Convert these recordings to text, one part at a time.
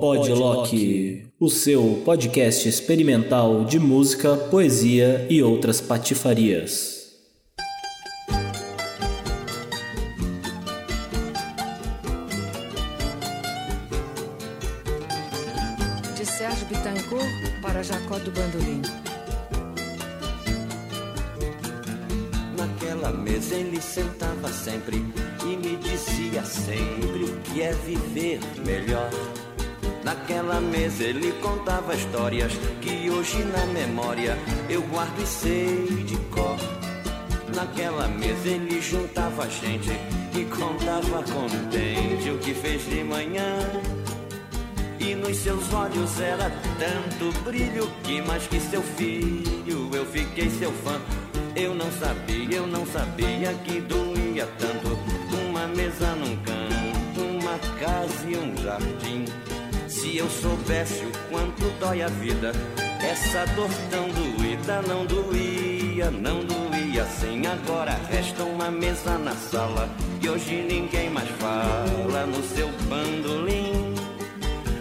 Podlock, o seu podcast experimental de música, poesia e outras patifarias. Ele contava histórias que hoje na memória eu guardo e sei de cor. Naquela mesa ele juntava gente e contava contente o que fez de manhã. E nos seus olhos era tanto brilho que mais que seu filho eu fiquei seu fã. Eu não sabia, eu não sabia que doía tanto uma mesa num canto, uma casa e um jardim. Se eu soubesse o quanto dói a vida, essa dor tão doída não doía, não doía assim. Agora resta uma mesa na sala e hoje ninguém mais fala no seu bandolim.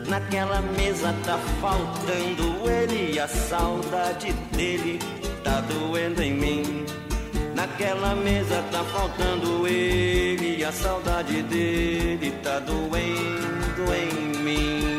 Naquela mesa tá faltando ele e a saudade dele tá doendo em mim. Naquela mesa tá faltando ele e a saudade dele tá doendo em mim.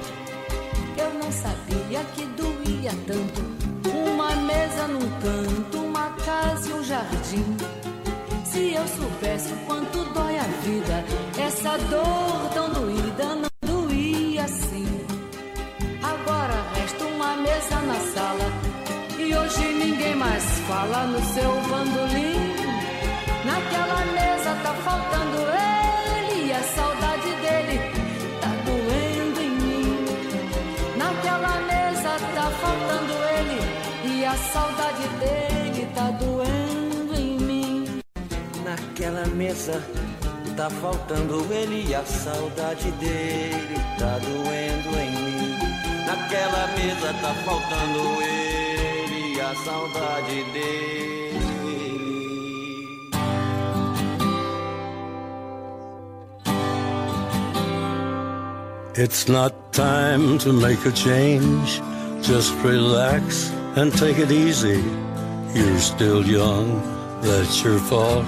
Eu não sabia que doía tanto uma mesa num canto, uma casa e um jardim. Se eu soubesse o quanto dói a vida, essa dor tão doída não doía assim. Agora resta uma mesa na sala e hoje ninguém mais fala no seu bandolim. Naquela mesa tá faltando ele mesa tá faltando ele e a saudade dele tá doendo em mim. Naquela mesa tá faltando ele e a saudade dele. It's not time to make a change. Just relax and take it easy. You're still young, that's your fault.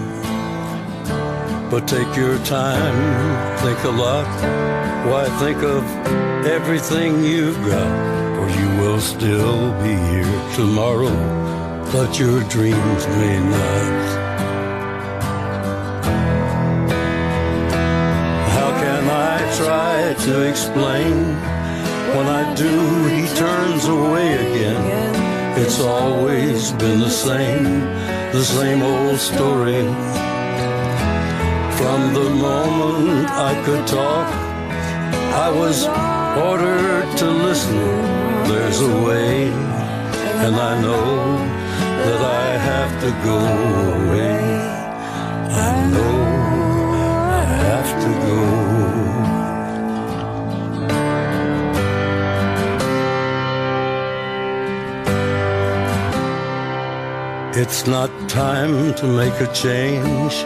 But take your time, think a lot. Why think of everything you've got? For you will still be here tomorrow, but your dreams may not. How can I try to explain? When I do, he turns away again. It's always been the same, the same old story. From the moment I could talk, I was ordered to listen. There's a way, and I know that I have to go away. I know I have to go. It's not time to make a change.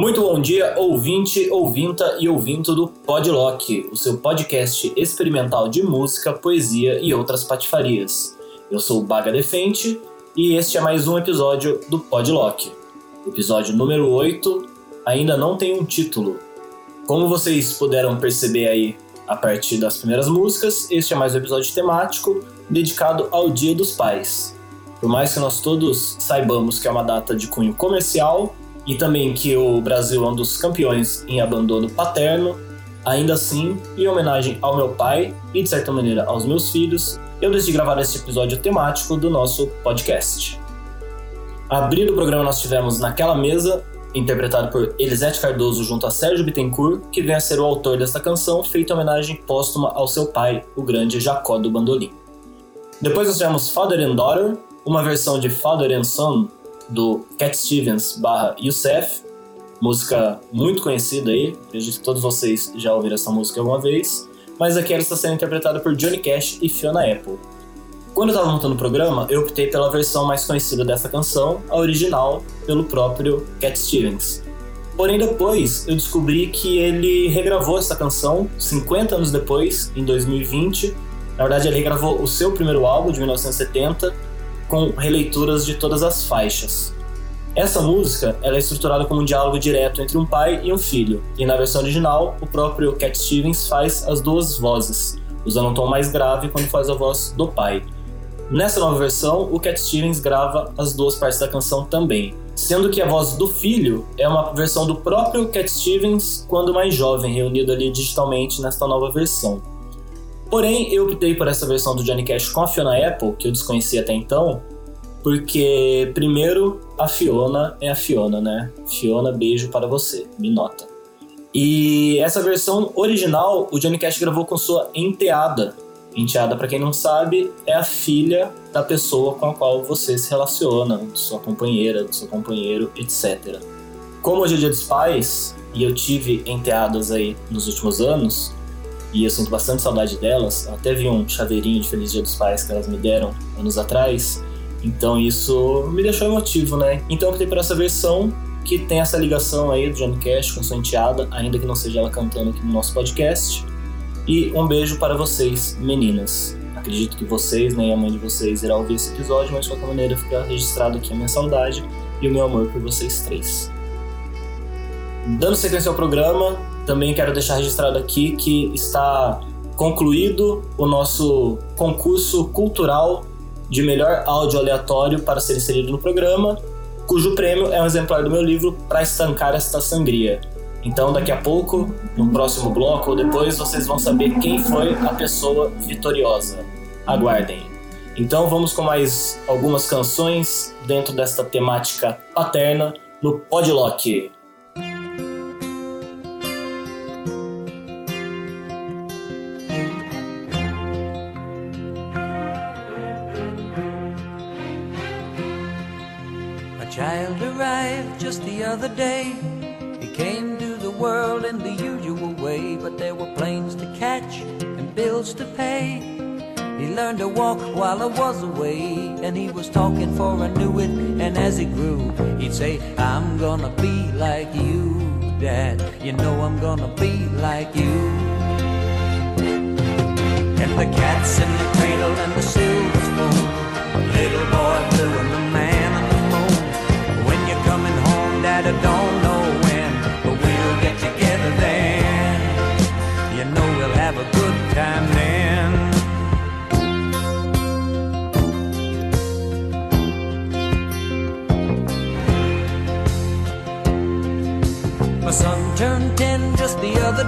Muito bom dia, ouvinte, ouvinta e ouvinto do Podlock, o seu podcast experimental de música, poesia e outras patifarias. Eu sou o Baga Defente e este é mais um episódio do Podlock. Episódio número 8, ainda não tem um título. Como vocês puderam perceber aí a partir das primeiras músicas, este é mais um episódio temático dedicado ao Dia dos Pais. Por mais que nós todos saibamos que é uma data de cunho comercial e também que o Brasil é um dos campeões em abandono paterno, ainda assim, em homenagem ao meu pai e de certa maneira aos meus filhos, eu decidi gravar este episódio temático do nosso podcast. Abrindo o programa nós tivemos Naquela Mesa, interpretado por Elisete Cardoso junto a Sérgio Bittencourt, que vem a ser o autor desta canção, feita homenagem póstuma ao seu pai, o grande Jacó do Bandolim. Depois nós tivemos Father and Daughter, uma versão de Father and Son do Cat Stevens barra Youssef, música muito conhecida aí, acredito que todos vocês já ouviram essa música alguma vez, mas aqui ela está sendo interpretada por Johnny Cash e Fiona Apple. Quando eu estava montando o programa, eu optei pela versão mais conhecida dessa canção, a original, pelo próprio Cat Stevens. Porém, depois eu descobri que ele regravou essa canção 50 anos depois, em 2020. Na verdade, ele regravou o seu primeiro álbum, de 1970, com releituras de todas as faixas. Essa música ela é estruturada como um diálogo direto entre um pai e um filho, e na versão original, o próprio Cat Stevens faz as duas vozes, usando um tom mais grave quando faz a voz do pai. Nessa nova versão, o Cat Stevens grava as duas partes da canção também, sendo que a voz do filho é uma versão do próprio Cat Stevens quando mais jovem, reunido ali digitalmente nesta nova versão. Porém, eu optei por essa versão do Johnny Cash com a Fiona Apple, que eu desconhecia até então, porque, primeiro, a Fiona é a Fiona, né? Fiona, beijo para você, me nota. E essa versão original, o Johnny Cash gravou com sua enteada. Enteada, para quem não sabe, é a filha da pessoa com a qual você se relaciona, sua companheira, do seu companheiro, etc. Como hoje é dia dos pais, e eu tive enteadas aí nos últimos anos, e eu sinto bastante saudade delas. Eu até vi um chaveirinho de Feliz Dia dos Pais que elas me deram anos atrás. Então isso me deixou emotivo, né? Então eu optei por essa versão que tem essa ligação aí do Johnny Cash com sua enteada, ainda que não seja ela cantando aqui no nosso podcast. E um beijo para vocês, meninas. Acredito que vocês, né, a mãe de vocês, irá ouvir esse episódio, mas de qualquer maneira fica registrado aqui a minha saudade e o meu amor por vocês três. Dando sequência ao programa, também quero deixar registrado aqui que está concluído o nosso concurso cultural de melhor áudio aleatório para ser inserido no programa, cujo prêmio é um exemplar do meu livro Para Estancar Esta Sangria. Então, daqui a pouco, no próximo bloco ou depois, vocês vão saber quem foi a pessoa vitoriosa. Aguardem. Então, vamos com mais algumas canções dentro desta temática paterna no Podlock. Other day. He came to the world in the usual way, but there were planes to catch and bills to pay. He learned to walk while I was away, and he was talking for I knew it. And as he grew, he'd say, I'm gonna be like you, Dad. You know I'm gonna be like you. And the cats in the cradle and the silver spoon, little boy time then.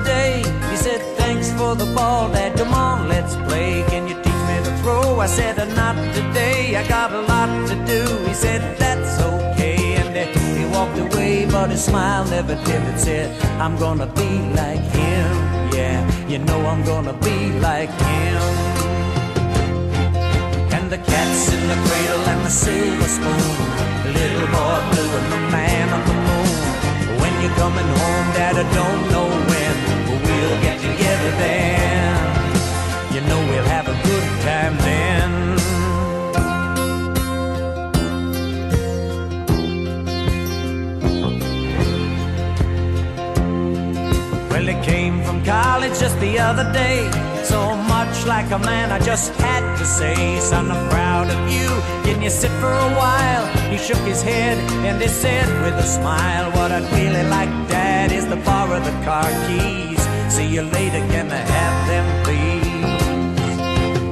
day. He said, Thanks for the ball, Dad. Come on, let's play. Can you teach me to throw? I said, uh, Not today. I got a lot to do. He said, That's okay. And then he walked away, but his smile never dimmed. Said, I'm gonna be like him. Yeah, you know I'm gonna be like him. And the cat's in the cradle and the silver spoon. Little boy blue and the man on the moon. When you're coming home, Dad, I don't know when, but we'll get together then. You know we'll have a good time then. Well, he came from college just the other day. So much like a man, I just had to say, Son, I'm proud of you. Can you sit for a while? He shook his head and he said with a smile, What I'd really like, Dad, is to borrow the car keys. See you later, can I have them, please?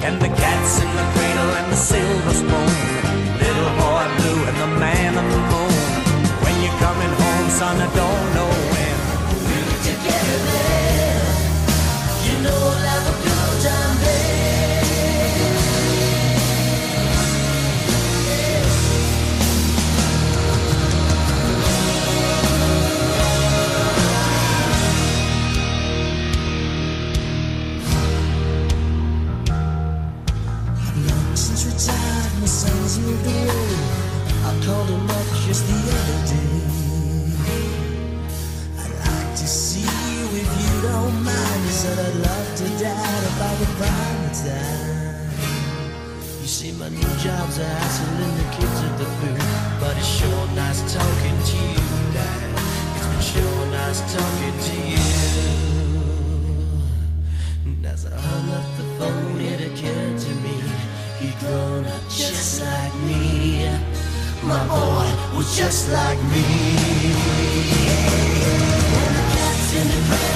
And the cat's in the cradle and the silver spoon. Little boy blue and the man on the moon. When you're coming home, son, I don't know when. We'll get together Since retired, my son's. I called him up just the other day. Time. You see, my new job's a hassling the kids at the booth, but it's sure nice talking to you, Dad. It's been sure nice talking to you. And As I hung up the phone, it occurred to me he'd grown up just like me. My boy was just like me. And the cat's in the cradle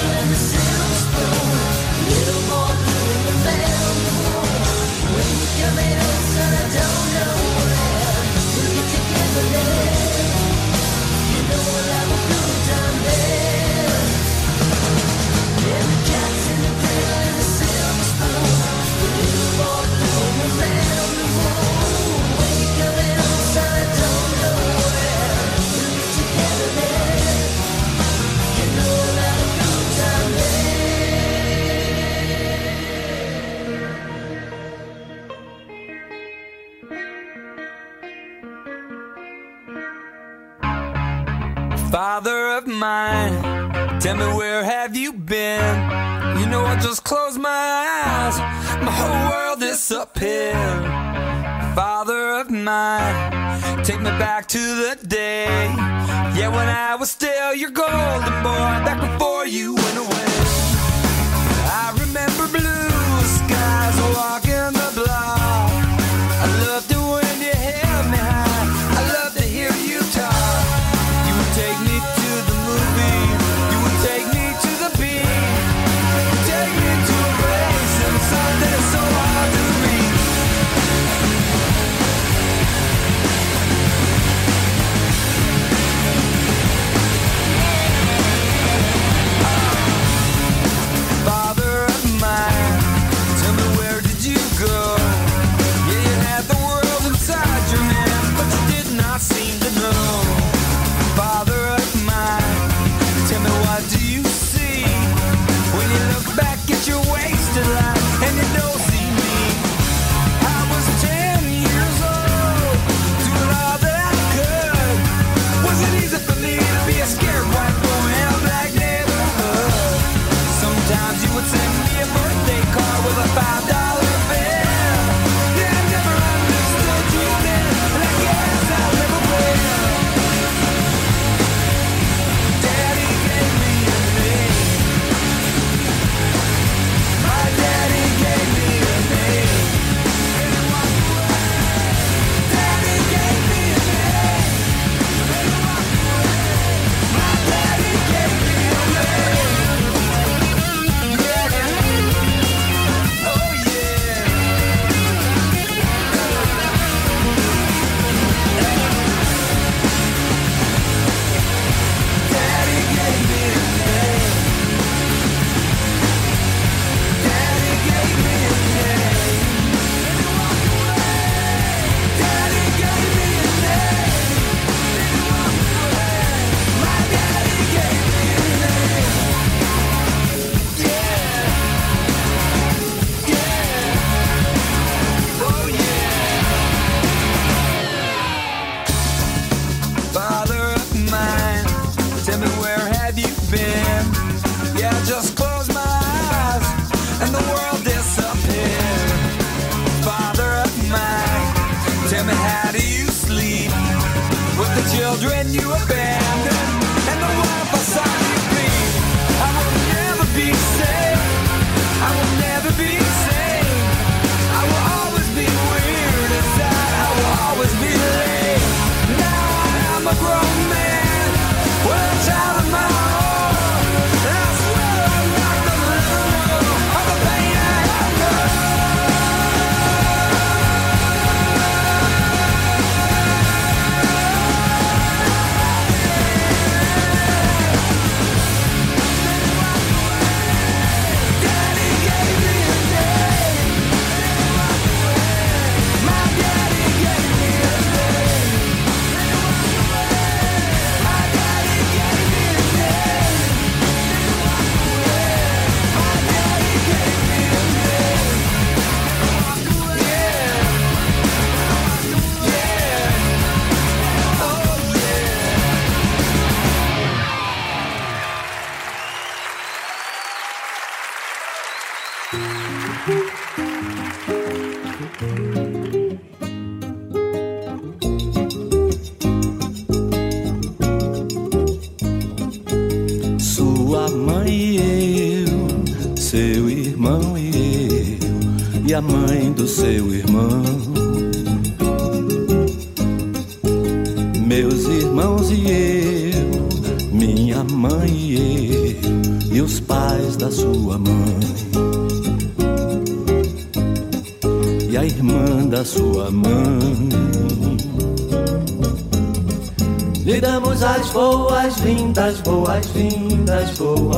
of mine, tell me where have you been? You know I just close my eyes, my whole world is up here. Father of mine, take me back to the day, yeah when I was still your golden boy, back before you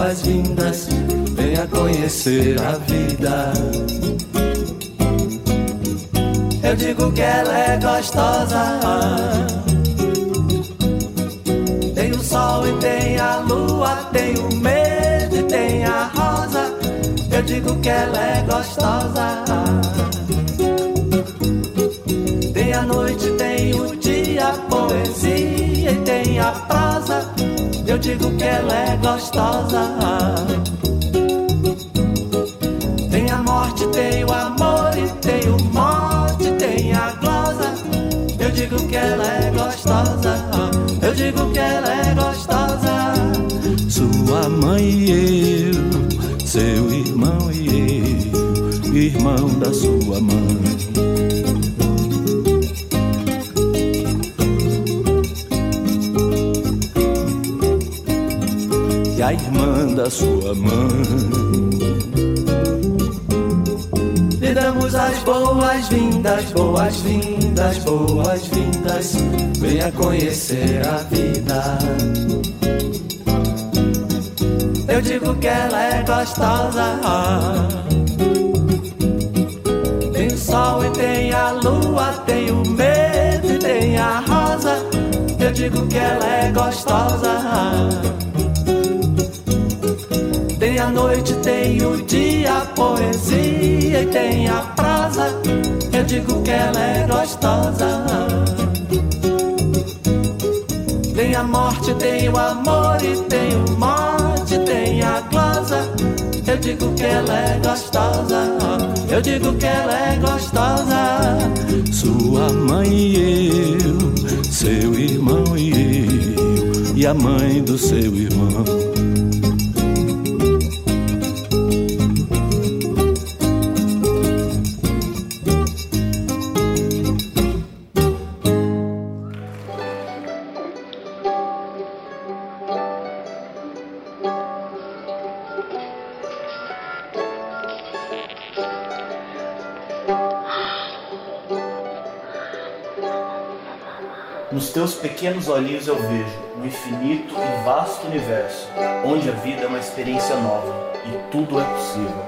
boas-vindas. Venha conhecer a vida. Eu digo que ela é gostosa. Tem o sol e tem a lua, tem o medo e tem a rosa. Eu digo que ela é gostosa. Digo que ela é gostosa. Tem a morte, tem o amor e tem o morte, tem a glosa. Eu digo que ela é gostosa. Eu digo que ela é gostosa. Sua mãe e eu, seu irmão e eu, irmão da sua mãe. A irmã da sua mãe. Lhe damos as boas-vindas, boas-vindas, boas-vindas. Venha conhecer a vida. Eu digo que ela é gostosa. Tem o sol e tem a lua, tem o medo e tem a rosa. Eu digo que ela é gostosa. A noite, tem o dia, a poesia e tem a prosa. Eu digo que ela é gostosa. Tem a morte, tem o amor e tem o morte, tem a glosa. Eu digo que ela é gostosa. Eu digo que ela é gostosa. Sua mãe e eu, seu irmão e eu, e a mãe do seu irmão. Pequenos olhinhos eu vejo um infinito e vasto universo, onde a vida é uma experiência nova e tudo é possível.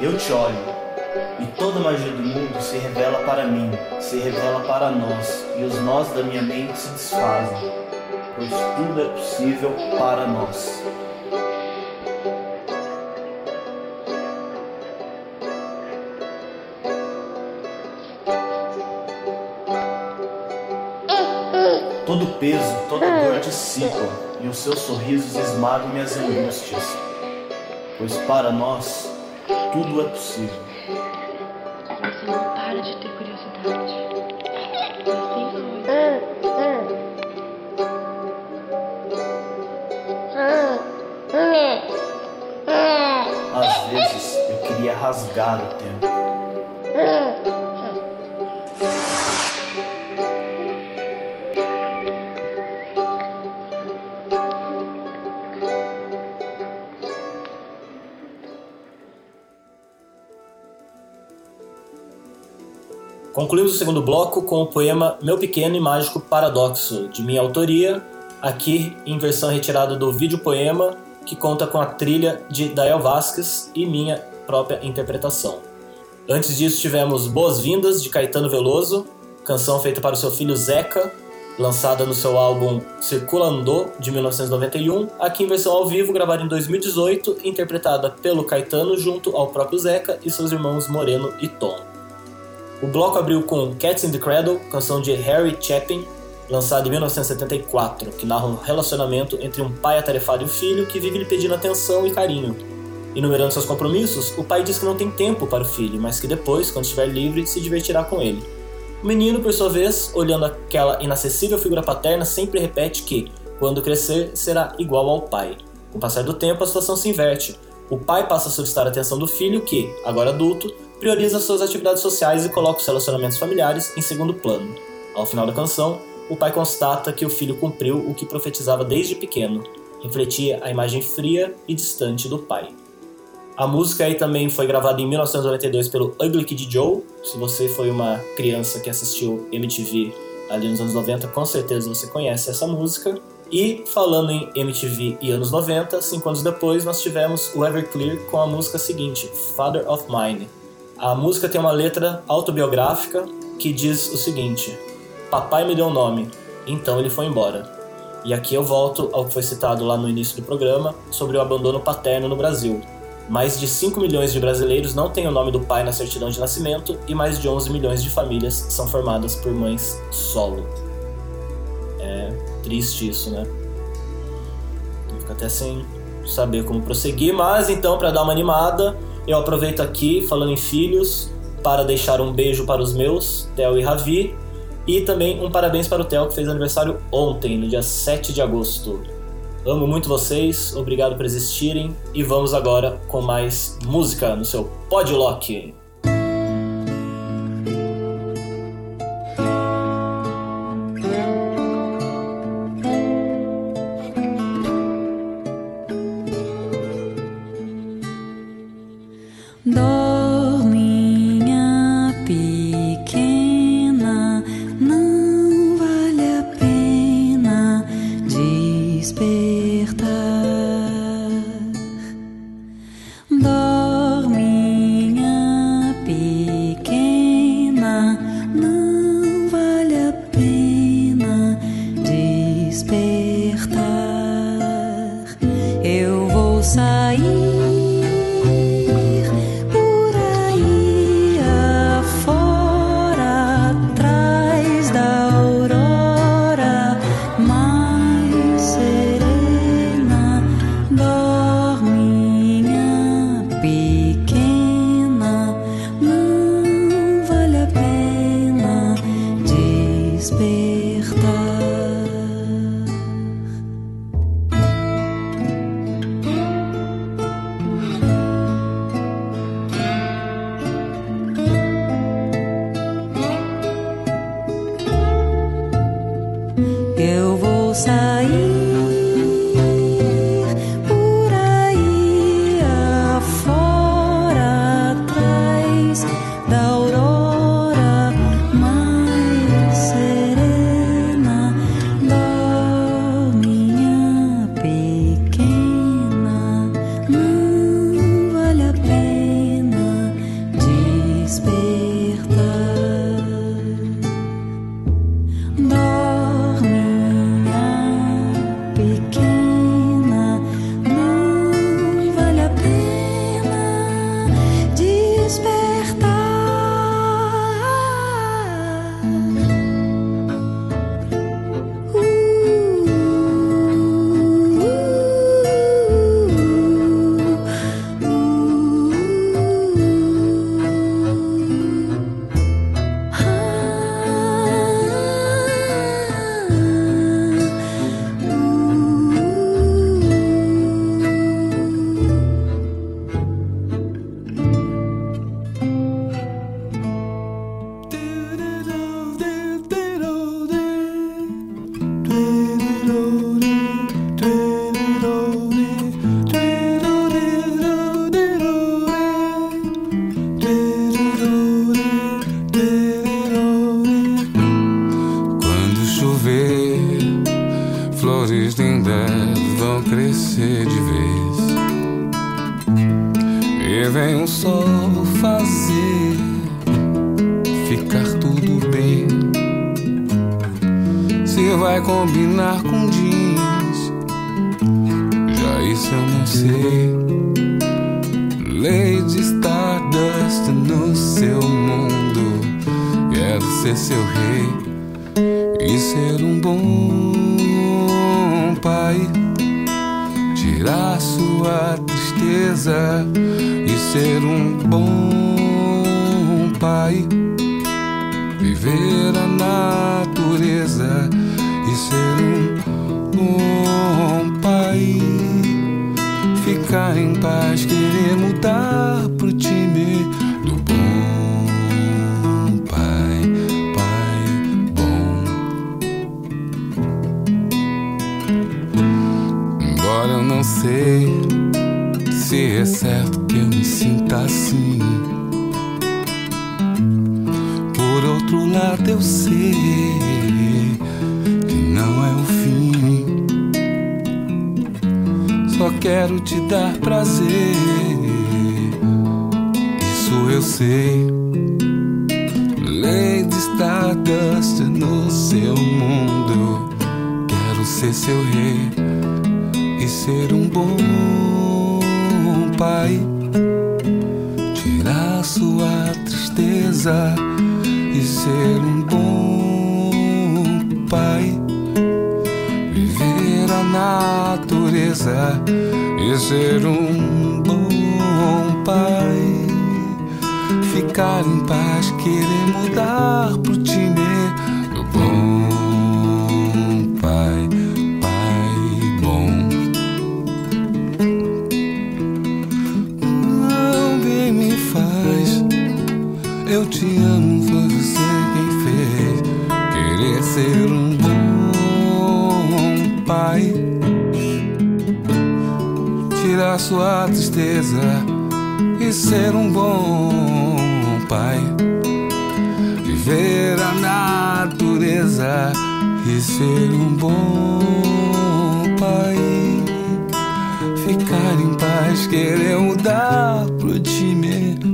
Eu te olho e toda a magia do mundo se revela para mim, se revela para nós, e os nós da minha mente se desfazem, pois tudo é possível para nós. Todo peso, toda dor dissipa, e os seus sorrisos esmagam minhas angústias. pois para nós tudo é possível. Você não para de ter curiosidade. Às vezes eu queria rasgar o tempo. Concluímos o segundo bloco com o poema Meu Pequeno e Mágico Paradoxo, de minha autoria, aqui em versão retirada do vídeo poema, que conta com a trilha de Dael Vasquez e minha própria interpretação. Antes disso, tivemos Boas-Vindas, de Caetano Veloso, canção feita para o seu filho Zeca, lançada no seu álbum Circulando, de 1991, aqui em versão ao vivo, gravada em 2018, interpretada pelo Caetano junto ao próprio Zeca e seus irmãos Moreno e Tom. O bloco abriu com Cats in the Cradle, canção de Harry Chapin, lançada em 1974, que narra um relacionamento entre um pai atarefado e um filho que vive lhe pedindo atenção e carinho. Enumerando seus compromissos, o pai diz que não tem tempo para o filho, mas que depois, quando estiver livre, se divertirá com ele. O menino, por sua vez, olhando aquela inacessível figura paterna, sempre repete que, quando crescer, será igual ao pai. Com o passar do tempo, a situação se inverte. O pai passa a solicitar a atenção do filho, que, agora adulto, prioriza suas atividades sociais e coloca os relacionamentos familiares em segundo plano. Ao final da canção, o pai constata que o filho cumpriu o que profetizava desde pequeno, refletia a imagem fria e distante do pai. A música aí também foi gravada em 1992 pelo Ugly Kid Joe. Se você foi uma criança que assistiu MTV ali nos anos 90, com certeza você conhece essa música. E falando em MTV e anos 90, cinco anos depois nós tivemos o Everclear com a música seguinte, Father of Mine. A música tem uma letra autobiográfica que diz o seguinte: Papai me deu um nome, então ele foi embora. E aqui eu volto ao que foi citado lá no início do programa sobre o abandono paterno no Brasil. Mais de 5 milhões de brasileiros não têm o nome do pai na certidão de nascimento e mais de 11 milhões de famílias são formadas por mães solo. É triste isso, né? Eu fico até sem saber como prosseguir, mas então, para dar uma animada, eu aproveito aqui, falando em filhos, para deixar um beijo para os meus, Theo e Ravi, e também um parabéns para o Theo, que fez aniversário ontem, no dia 7 de agosto. Amo muito vocês, obrigado por existirem, e vamos agora com mais música no seu Podlock. Eu não sei. Lady Stardust no seu mundo, quero ser seu rei e ser um bom pai. Tirar sua tristeza e ser um bom pai. Viver a natureza e ser um Ficar em paz, querer mudar pro time do bom pai, pai bom. Embora eu não sei se é certo que eu me sinta assim. Por outro lado, eu sei quero te dar prazer. Isso eu sei. Lady Stardust no seu mundo. Quero ser seu rei e ser um bom pai. Tirar sua tristeza e ser um bom pai. Viver a natureza e ser um bom pai. Ficar em paz, querer mudar pro time do bom pai, pai bom. Não bem me faz, eu te amo, foi você quem fez. Querer ser um Sua tristeza e ser um bom pai. Viver a natureza e ser um bom pai. Ficar em paz, querer mudar pro time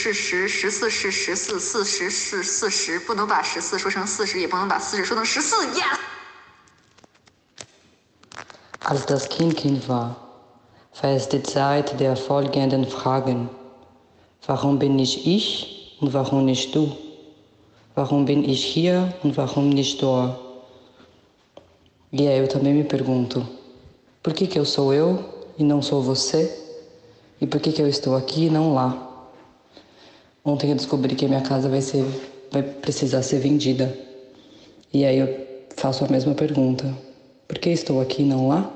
是十，十四是十四，四十是四十，不能把十四说成四十，也不能把四十说成十四。Yes。 Als das Kind Kind war, war es die Zeit der folgenden Fragen. Warum bin ich ich und warum nicht du? Warum bin ich hier und warum nicht dort? E aí eu também me pergunto, por que, que eu sou eu e não sou você? E por que, que eu estou aqui e não lá? Ontem eu descobri que a minha casa vai, ser, vai precisar ser vendida. E aí eu faço a mesma pergunta. Por que estou aqui não lá?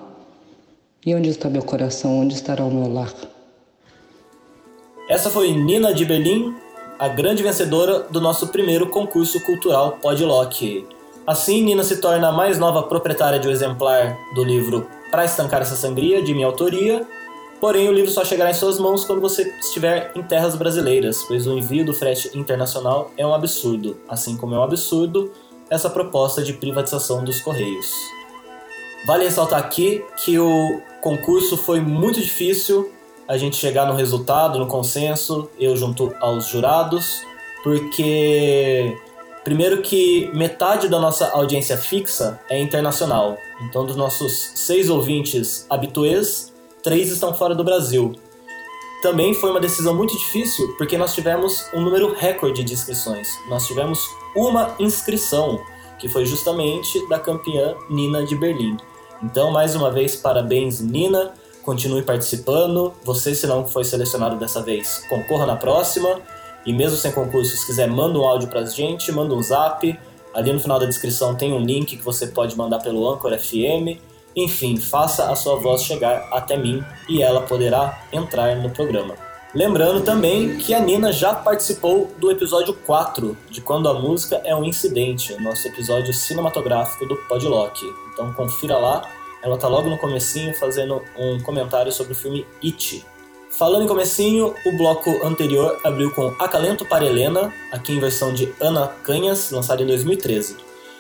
E onde está meu coração? Onde estará o meu lar? Essa foi Nina de Berlim, a grande vencedora do nosso primeiro concurso cultural Podlock. Assim, Nina se torna a mais nova proprietária de um exemplar do livro Pra Estancar Essa Sangria, de minha autoria. Porém, o livro só chegará em suas mãos quando você estiver em terras brasileiras, pois o envio do frete internacional é um absurdo, assim como é um absurdo essa proposta de privatização dos Correios. Vale ressaltar aqui que o concurso foi muito difícil a gente chegar no resultado, no consenso, eu junto aos jurados, porque primeiro que metade da nossa audiência fixa é internacional. Então, dos nossos seis ouvintes habituês, três estão fora do Brasil. Também foi uma decisão muito difícil porque nós tivemos um número recorde de inscrições. Nós tivemos uma inscrição, que foi justamente da campeã Nina de Berlim. Então, mais uma vez, parabéns, Nina. Continue participando. Você, se não foi selecionado dessa vez, concorra na próxima. E mesmo sem concurso, se quiser, manda um áudio pra gente, manda um zap. Ali no final da descrição tem um link que você pode mandar pelo Anchor FM. Enfim, faça a sua voz chegar até mim e ela poderá entrar no programa. Lembrando também que a Nina já participou do episódio 4 de Quando a Música é um Incidente, nosso episódio cinematográfico do Podlock. Então confira lá, ela tá logo no comecinho fazendo um comentário sobre o filme It. Falando em comecinho, o bloco anterior abriu com Acalento para Helena, aqui em versão de Ana Canhas, lançada em 2013.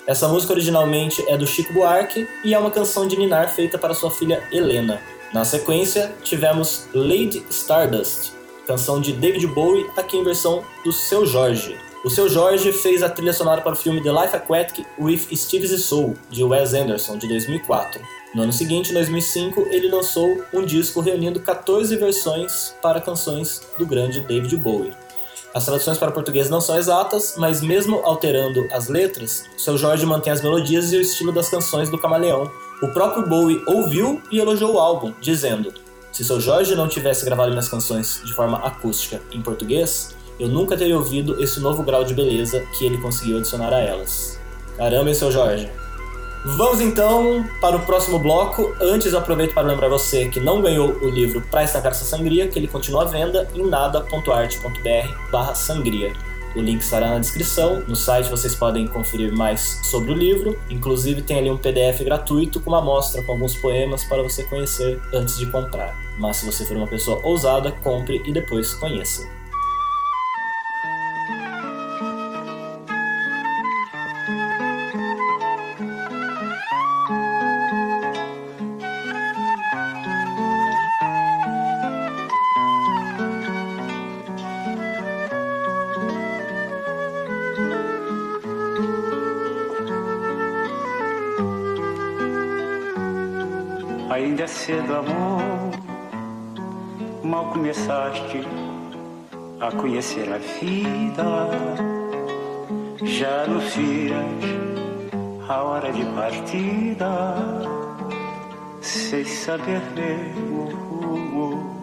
Essa música originalmente é do Chico Buarque e é uma canção de Ninar feita para sua filha Helena. Na sequência, tivemos Lady Stardust, canção de David Bowie, aqui em versão do Seu Jorge. O Seu Jorge fez a trilha sonora para o filme The Life Aquatic with Steve Zissou, de Wes Anderson, de 2004. No ano seguinte, em 2005, ele lançou um disco reunindo 14 versões para canções do grande David Bowie. As traduções para português não são exatas, mas mesmo alterando as letras, Seu Jorge mantém as melodias e o estilo das canções do Camaleão. O próprio Bowie ouviu e elogiou o álbum, dizendo: Se Seu Jorge não tivesse gravado minhas canções de forma acústica em português, eu nunca teria ouvido esse novo grau de beleza que ele conseguiu adicionar a elas. Caramba, hein, Seu Jorge? Vamos então para o próximo bloco. Antes, aproveito para lembrar você que não ganhou o livro Pra Estancar Essa Sangria, que ele continua à venda em nada.arte.br sangria. O link estará na descrição. No site vocês podem conferir mais sobre o livro. Inclusive tem ali um PDF gratuito com uma amostra com alguns poemas para você conhecer antes de comprar. Mas se você for uma pessoa ousada, compre e depois conheça. A conhecer a vida. Já anuncias a hora de partida. Sem saber o rumo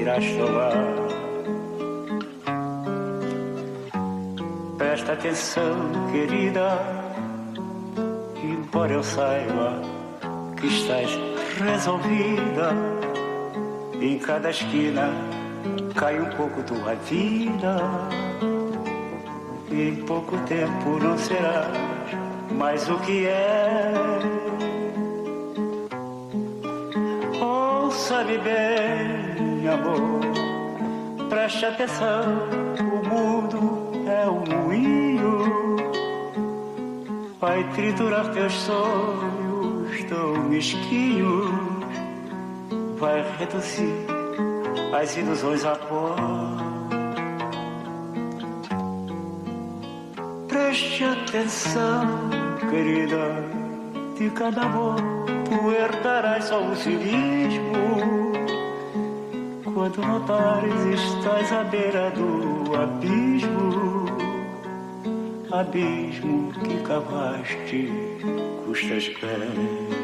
irás tomar. Presta atenção, querida, embora eu saiba que estás resolvida. Em cada esquina cai um pouco tua vida. Em pouco tempo não serás mais o que é. Ouça-me bem, amor. Preste atenção, o mundo é um moinho. Vai triturar teus sonhos tão mesquinhos. Vai reduzir as ilusões a pó. Preste atenção, querida, de cada amor tu herdarás só o cinismo. Quando notares estás à beira do abismo, abismo que cavaste custas pés.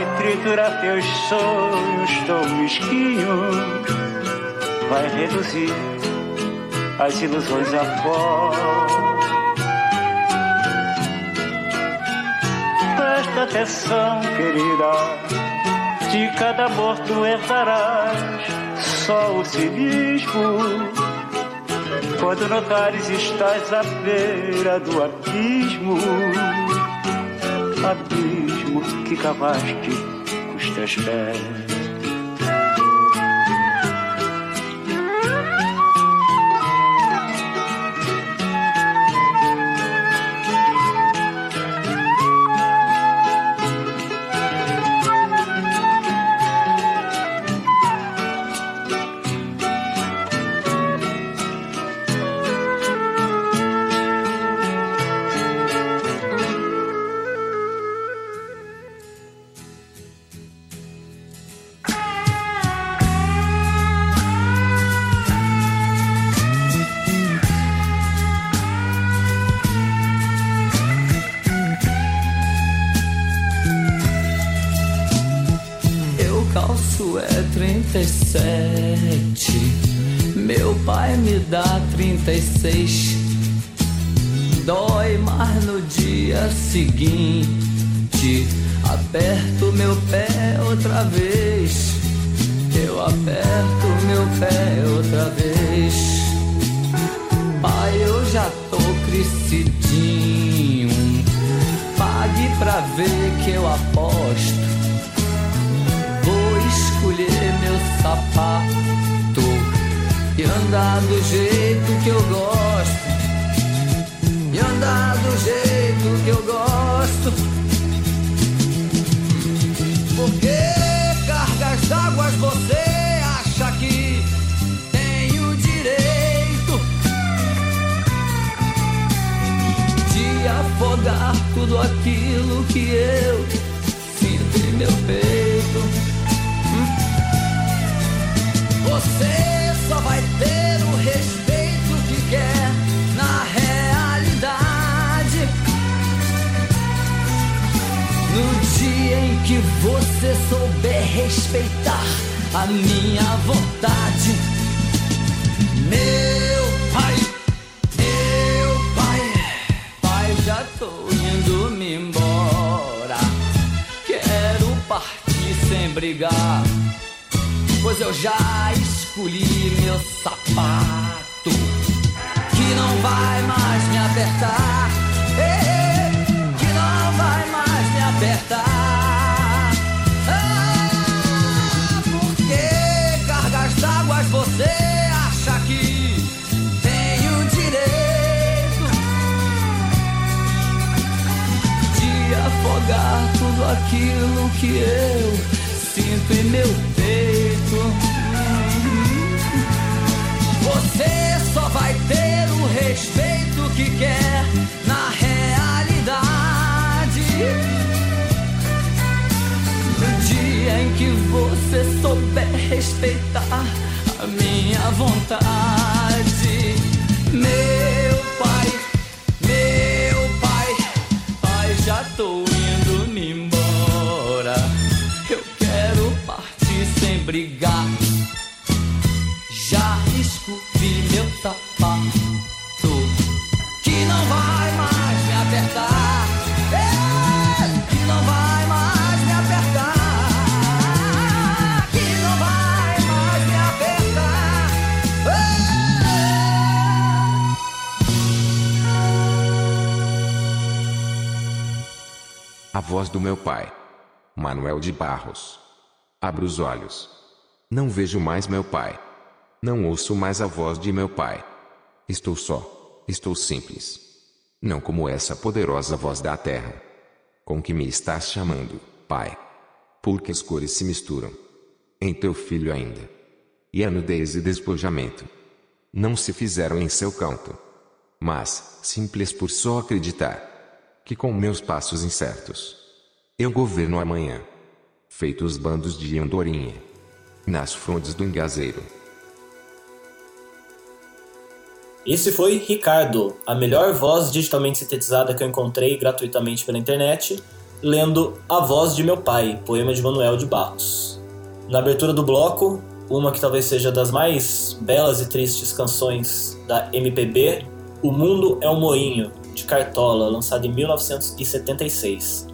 vai triturar teus sonhos tão mesquinhos, vai reduzir as ilusões a pó. Presta atenção, querida, de cada amor tu herdarás só o cinismo. Quando notares estás à beira do abismo, abismo que cavaste aos teus pés. Calço é 37. Meu pai me dá 36. Dói, mas no dia seguinte aperto meu pé outra vez. Eu aperto meu pé outra vez. Pai, eu já tô crescidinho. Pague pra ver que eu aposto. Escolher meu sapato e andar do jeito que eu gosto. E andar do jeito que eu gosto. Porque cargas d'águas você acha que tem o direito de afogar tudo aquilo que eu sinto em meu peito. Você só vai ter o respeito que quer na realidade. No dia em que você souber respeitar a minha vontade. Meu pai, meu pai, pai, já tô indo me embora. Quero partir sem brigar. Pois eu já escolhi meu sapato Que não vai mais me apertar Que não vai mais me apertar ah, Porque cargas d'águas você acha que tem o direito De afogar tudo aquilo que eu sinto em meu peito. Só vai ter o respeito que quer na realidade. No dia em que você souber respeitar a minha vontade, meu voz do meu pai. Manuel de Barros. Abro os olhos. Não vejo mais meu pai. Não ouço mais a voz de meu pai. Estou só. Estou simples. Não como essa poderosa voz da terra. Com que me estás chamando, pai. Porque as cores se misturam. Em teu filho ainda. E a nudez e despojamento. Não se fizeram em seu canto. Mas, simples por só acreditar. Que com meus passos incertos. Eu governo amanhã. Feito os bandos de andorinha. Nas frondes do engazeiro. Esse foi Ricardo, a melhor voz digitalmente sintetizada que eu encontrei gratuitamente pela internet, lendo A Voz de Meu Pai, poema de Manuel de Barros. Na abertura do bloco, uma que talvez seja das mais belas e tristes canções da MPB, O Mundo é um Moinho, de Cartola, lançado em 1976.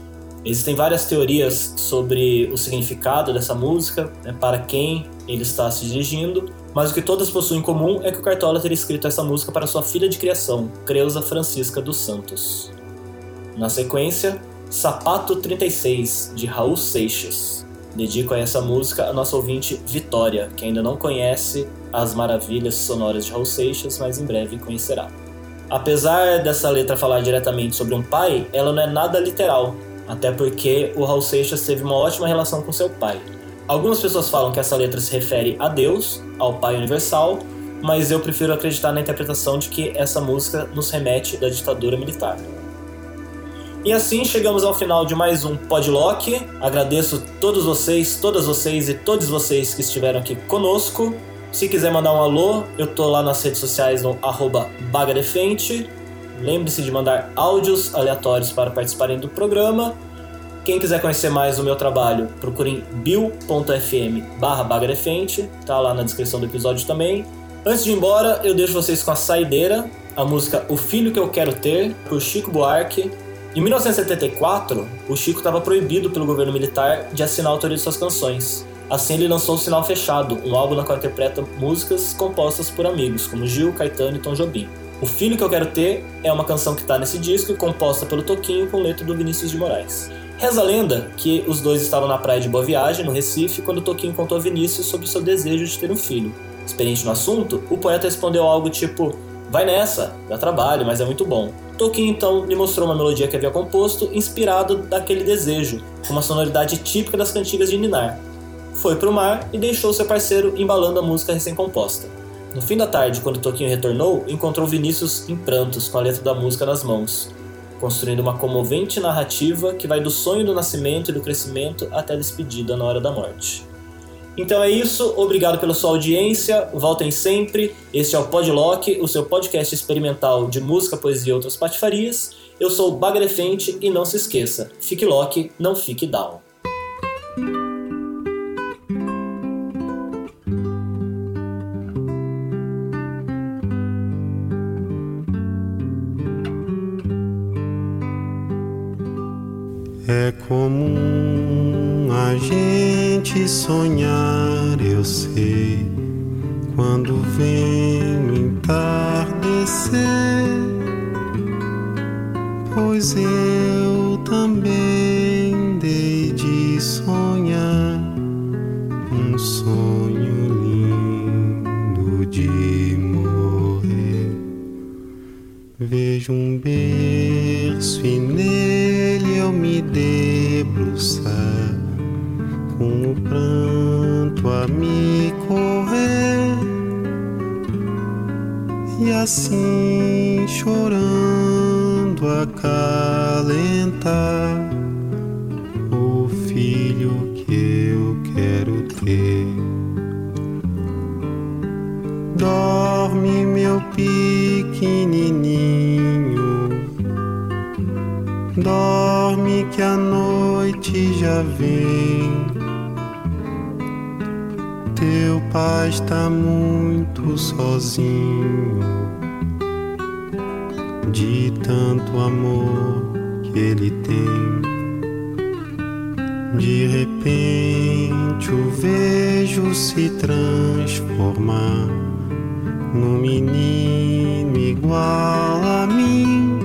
Existem várias teorias sobre o significado dessa música, né, para quem ele está se dirigindo, mas o que todas possuem em comum é que o Cartola teria escrito essa música para sua filha de criação, Creuza Francisca dos Santos. Na sequência, Sapato 36, de Raul Seixas. Dedico a essa música a nossa ouvinte Vitória, que ainda não conhece as maravilhas sonoras de Raul Seixas, mas em breve conhecerá. Apesar dessa letra falar diretamente sobre um pai, ela não é nada literal, até porque o Raul Seixas teve uma ótima relação com seu pai. Algumas pessoas falam que essa letra se refere a Deus, ao Pai Universal, mas eu prefiro acreditar na interpretação de que essa música nos remete da ditadura militar. E assim chegamos ao final de mais um Podlock. Agradeço todos vocês, todas vocês e todos vocês que estiveram aqui conosco. Se quiser mandar um alô, eu tô lá nas redes sociais no arroba bagadefente. Lembre-se de mandar áudios aleatórios para participarem do programa. Quem quiser conhecer mais o meu trabalho, procurem bill.fm barra tá lá na descrição do episódio também. Antes de ir embora, eu deixo vocês com a saideira, a música O Filho Que Eu Quero Ter, por Chico Buarque. Em 1974, o Chico estava proibido pelo governo militar de assinar a autoria de suas canções. Assim, ele lançou o Sinal Fechado, um álbum na qual interpreta músicas compostas por amigos, como Gil, Caetano e Tom Jobim. O Filho Que Eu Quero Ter é uma canção que está nesse disco e composta pelo Toquinho com letra do Vinícius de Moraes. Reza a lenda que os dois estavam na praia de Boa Viagem, no Recife, quando Toquinho contou a Vinícius sobre o seu desejo de ter um filho. Experiente no assunto, o poeta respondeu algo tipo: Vai nessa, dá trabalho, mas é muito bom. Toquinho então lhe mostrou uma melodia que havia composto, inspirado daquele desejo, com uma sonoridade típica das cantigas de Ninar. Foi pro mar e deixou seu parceiro embalando a música recém-composta. No fim da tarde, quando Toquinho retornou, encontrou Vinícius em prantos, com a letra da música nas mãos, construindo uma comovente narrativa que vai do sonho do nascimento e do crescimento até a despedida na hora da morte. Então é isso, obrigado pela sua audiência, voltem sempre. Este é o Podlock, o seu podcast experimental de música, poesia e outras patifarias. Eu sou o Bagrefente e não se esqueça, fique lock, não fique down. Comum a gente sonhar, eu sei, quando vem o entardecer, pois eu também dei de sonhar um sonho lindo de morrer. Vejo um berço assim chorando acalentar o filho que eu quero ter. Dorme, meu pequenininho. Dorme que a noite já vem. Teu pai está muito sozinho. De tanto amor que ele tem. De repente o vejo se transformar num menino igual a mim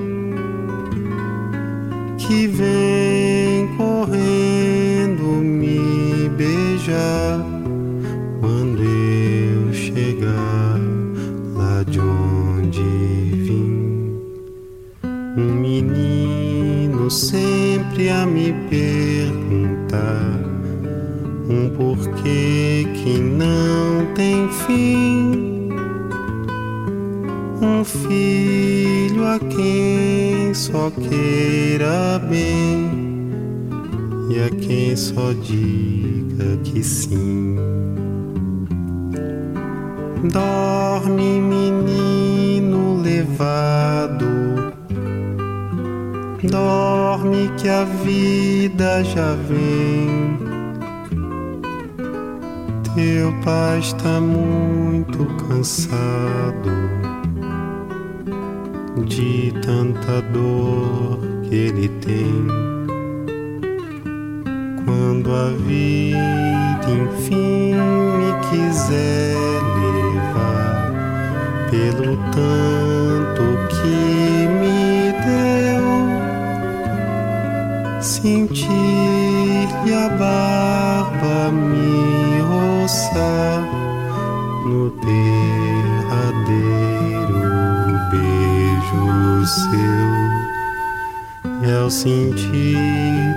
que vem correndo me beijar sempre a me perguntar um porquê que não tem fim. Um filho a quem só queira bem e a quem só diga que sim. Dorme, menino levado. Dorme que a vida já vem. Teu pai está muito cansado de tanta dor que ele tem. Quando a vida enfim me quiser levar pelo tanto que deu, sentir-lhe a barba me roçar no derradeiro beijo seu. E ao sentir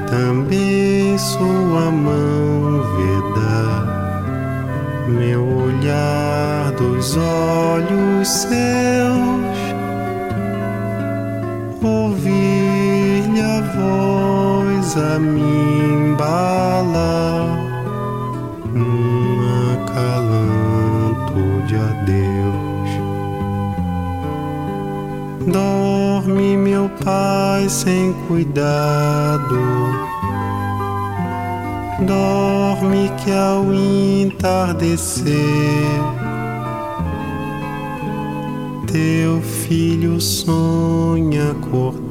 também sua mão vedar meu olhar dos olhos seus, a me embalar num acalanto de adeus. Dorme, meu pai, sem cuidado. Dorme que ao entardecer teu filho sonha acordado